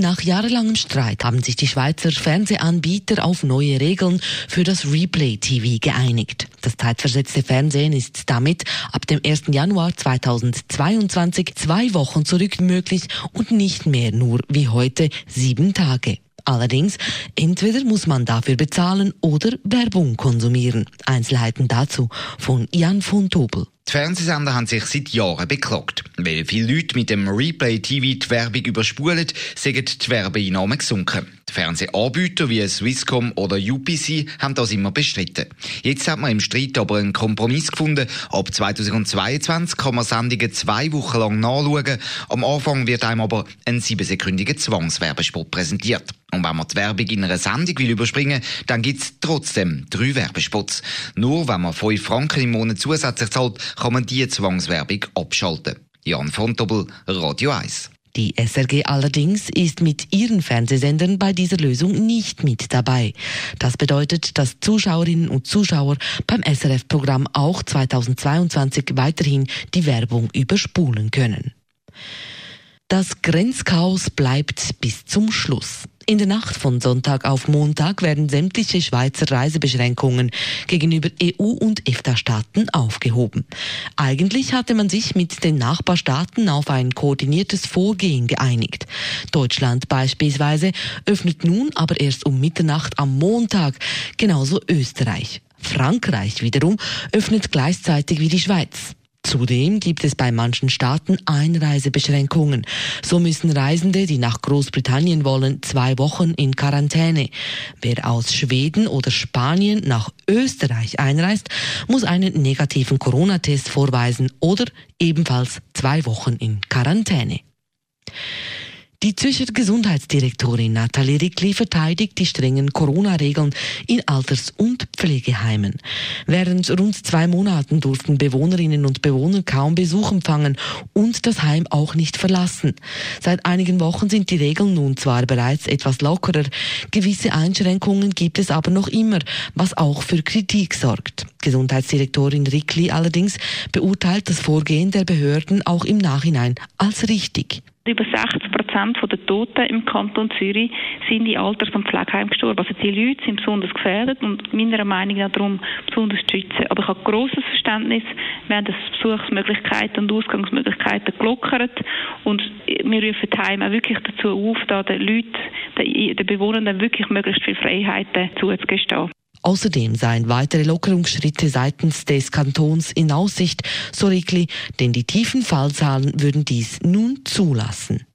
Nach jahrelangem Streit haben sich die Schweizer Fernsehanbieter auf neue Regeln für das Replay-TV geeinigt. Das zeitversetzte Fernsehen ist damit ab dem 1. Januar 2022 zwei Wochen zurück möglich und nicht mehr nur wie heute sieben Tage. Allerdings, entweder muss man dafür bezahlen oder Werbung konsumieren. Einzelheiten dazu von Jan von Tobel. Die Fernsehsender haben sich seit Jahren beklagt. Weil viele Leute mit dem Replay TV die Werbung überspulen, sind die Werbeeinnahmen gesunken. Die Fernsehanbieter wie Swisscom oder UPC haben das immer bestritten. Jetzt hat man im Streit aber einen Kompromiss gefunden. Ab 2022 kann man Sendungen zwei Wochen lang nachschauen. Am Anfang wird einem aber ein siebensekündiger Zwangswerbespot präsentiert. Und wenn man die Werbung in einer Sendung will überspringen, dann gibt's trotzdem drei Werbespots. Nur wenn man 5 Franken im Monat zusätzlich zahlt, kann man die Zwangswerbung abschalten. Jan Fontobel, Radio 1. Die SRG allerdings ist mit ihren Fernsehsendern bei dieser Lösung nicht mit dabei. Das bedeutet, dass Zuschauerinnen und Zuschauer beim SRF-Programm auch 2022 weiterhin die Werbung überspulen können. Das Grenzchaos bleibt bis zum Schluss. In der Nacht von Sonntag auf Montag werden sämtliche Schweizer Reisebeschränkungen gegenüber EU- und EFTA-Staaten aufgehoben. Eigentlich hatte man sich mit den Nachbarstaaten auf ein koordiniertes Vorgehen geeinigt. Deutschland beispielsweise öffnet nun aber erst um Mitternacht am Montag, genauso Österreich. Frankreich wiederum öffnet gleichzeitig wie die Schweiz. Zudem gibt es bei manchen Staaten Einreisebeschränkungen. So müssen Reisende, die nach Großbritannien wollen, zwei Wochen in Quarantäne. Wer aus Schweden oder Spanien nach Österreich einreist, muss einen negativen Corona-Test vorweisen oder ebenfalls zwei Wochen in Quarantäne. Die Zürcher Gesundheitsdirektorin Nathalie Rickli verteidigt die strengen Corona-Regeln in Alters- und Pflegeheimen. Während rund zwei Monaten durften Bewohnerinnen und Bewohner kaum Besuch empfangen und das Heim auch nicht verlassen. Seit einigen Wochen sind die Regeln nun zwar bereits etwas lockerer, gewisse Einschränkungen gibt es aber noch immer, was auch für Kritik sorgt. Gesundheitsdirektorin Rickli allerdings beurteilt das Vorgehen der Behörden auch im Nachhinein als richtig. Über 60 Prozent der Toten im Kanton Zürich sind in Alters- und Pflegeheimen gestorben. Also die Leute sind besonders gefährdet und meiner Meinung nach darum besonders zu schützen. Aber ich habe grosses Verständnis. Wir haben das Besuchsmöglichkeiten und Ausgangsmöglichkeiten gelockert und wir rufen die Heime auch wirklich dazu auf, da den Leuten, den Bewohnern wirklich möglichst viele Freiheiten zuzugestehen. Außerdem seien weitere Lockerungsschritte seitens des Kantons in Aussicht, so Rickli, denn die tiefen Fallzahlen würden dies nun zulassen.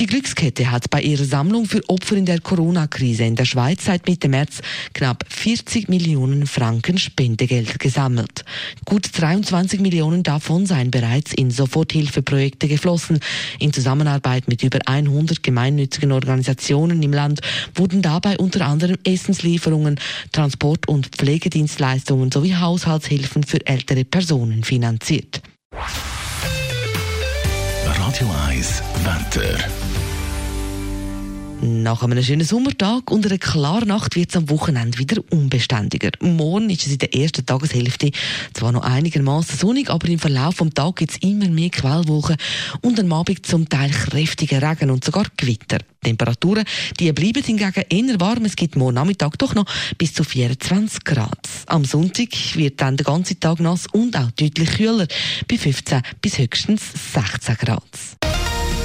Die Glückskette hat bei ihrer Sammlung für Opfer in der Corona-Krise in der Schweiz seit Mitte März knapp 40 Millionen Franken Spendegeld gesammelt. Gut 23 Millionen davon seien bereits in Soforthilfeprojekte geflossen. In Zusammenarbeit mit über 100 gemeinnützigen Organisationen im Land wurden dabei unter anderem Essenslieferungen, Transport- und Pflegedienstleistungen sowie Haushaltshilfen für ältere Personen finanziert. Radio 1 Wetter. Nach einem schönen Sommertag und einer klaren Nacht wird es am Wochenende wieder unbeständiger. Morgen ist es in der ersten Tageshälfte zwar noch einigermaßen sonnig, aber im Verlauf des Tages gibt es immer mehr Quellwolken und am Abend zum Teil kräftiger Regen und sogar Gewitter. Die Temperaturen die bleiben hingegen eher warm. Es gibt morgen Nachmittag doch noch bis zu 24 Grad. Am Sonntag wird dann der ganze Tag nass und auch deutlich kühler, bei 15 bis höchstens 16 Grad.